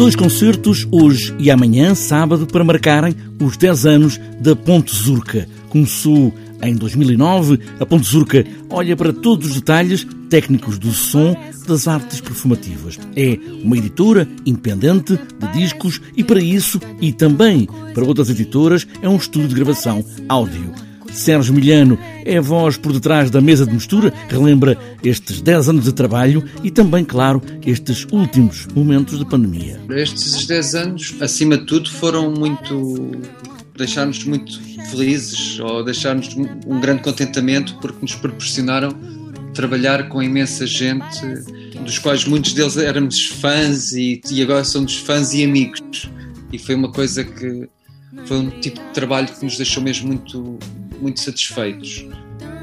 Dois concertos hoje e amanhã, sábado, para marcarem os 10 anos da Ponte Zurca. Começou em 2009, a Ponte Zurca olha para todos os detalhes técnicos do som das artes perfumativas. É uma editora independente de discos e para isso, e também para outras editoras, é um estúdio de gravação áudio. Sérgio Milhano é a voz por detrás da mesa de mistura, relembra estes 10 anos de trabalho e também, claro, estes últimos momentos de pandemia. Estes 10 anos, acima de tudo, foram muito. deixar-nos muito felizes ou deixar-nos um grande contentamento porque nos proporcionaram trabalhar com imensa gente, dos quais muitos deles éramos fãs e, e agora somos fãs e amigos. E foi uma coisa que foi um tipo de trabalho que nos deixou mesmo muito, muito satisfeitos.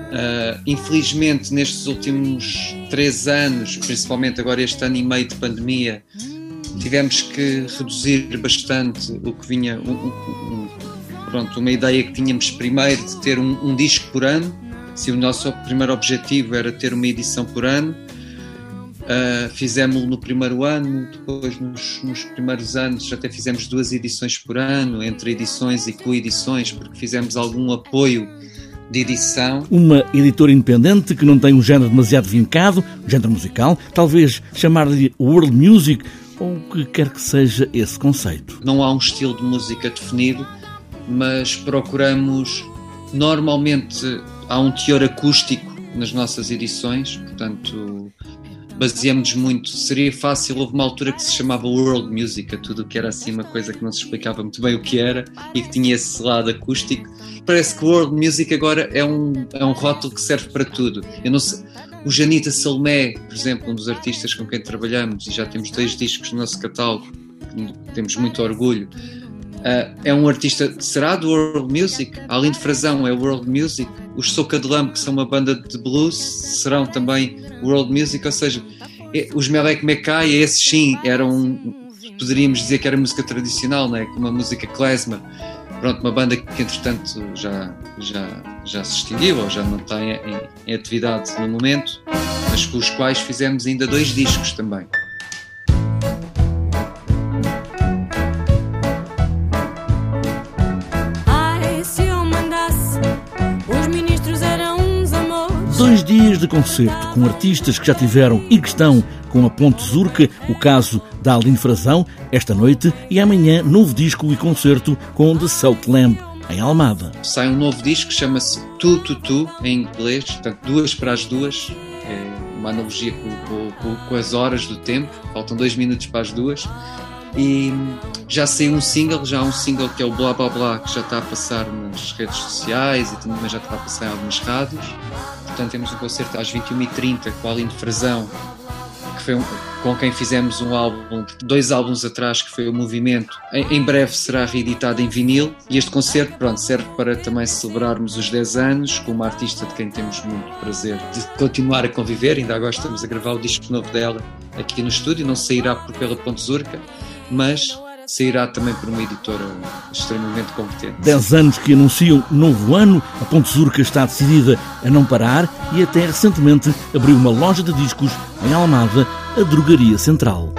Uh, infelizmente, nestes últimos três anos, principalmente agora este ano e meio de pandemia, tivemos que reduzir bastante o que vinha. Pronto, uma ideia que tínhamos primeiro de ter um, um disco por ano. Se o nosso primeiro objetivo era ter uma edição por ano, Uh, fizemos no primeiro ano, depois nos, nos, primeiros anos até fizemos duas edições por ano, entre edições e coedições, porque fizemos algum apoio de edição. Uma editora independente que não tem um género demasiado vincado, um género musical, talvez chamar-lhe world music ou o que quer que seja esse conceito. Não há um estilo de música definido, mas procuramos normalmente há um teor acústico nas nossas edições, portanto baseamos muito. Seria fácil, houve uma altura que se chamava World Music, tudo que era assim uma coisa que não se explicava muito bem o que era e que tinha esse lado acústico. Parece que World Music agora é um, é um rótulo que serve para tudo. Eu não sei, o Janita Salomé, por exemplo, um dos artistas com quem trabalhamos, e já temos dois discos no nosso catálogo, temos muito orgulho. Uh, é um artista, será do World Music? Além de Frazão, é World Music. Os Soca de Lamp, que são uma banda de blues, serão também World Music. Ou seja, os Melek Mekai, esses sim, eram, poderíamos dizer que era música tradicional, né? uma música klezmer. Pronto, uma banda que entretanto já, já, já se extinguiu ou já não está em, em atividade no momento, mas com os quais fizemos ainda dois discos também. Dois dias de concerto com artistas que já tiveram e que estão com a Ponte Zurca, o caso da Aline Frazão, esta noite e amanhã novo disco e concerto com The South Lamb, em Almada. Sai um novo disco que chama-se Tu Tu Tu, em inglês, portanto, duas para as duas, é uma analogia com, com, com as horas do tempo, faltam dois minutos para as duas. E já saiu um single, já há um single que é o Blá Blá Blá, que já está a passar nas redes sociais e também já está a passar em algumas rádios. Portanto, temos um concerto às 21h30 com a Aline Frazão, que foi um, com quem fizemos um álbum, dois álbuns atrás, que foi o Movimento. Em, em, breve será reeditado em vinil. E este concerto, pronto, serve para também celebrarmos os 10 anos com uma artista de quem temos muito prazer de continuar a conviver. Ainda agora estamos a gravar o disco novo dela aqui no estúdio. Não sairá por pela Ponte Zurca, mas sairá também por uma editora extremamente competente. Dez anos que anunciam novo ano, a Ponte Zurca está decidida a não parar e até recentemente abriu uma loja de discos em Almada, a Drogaria Central.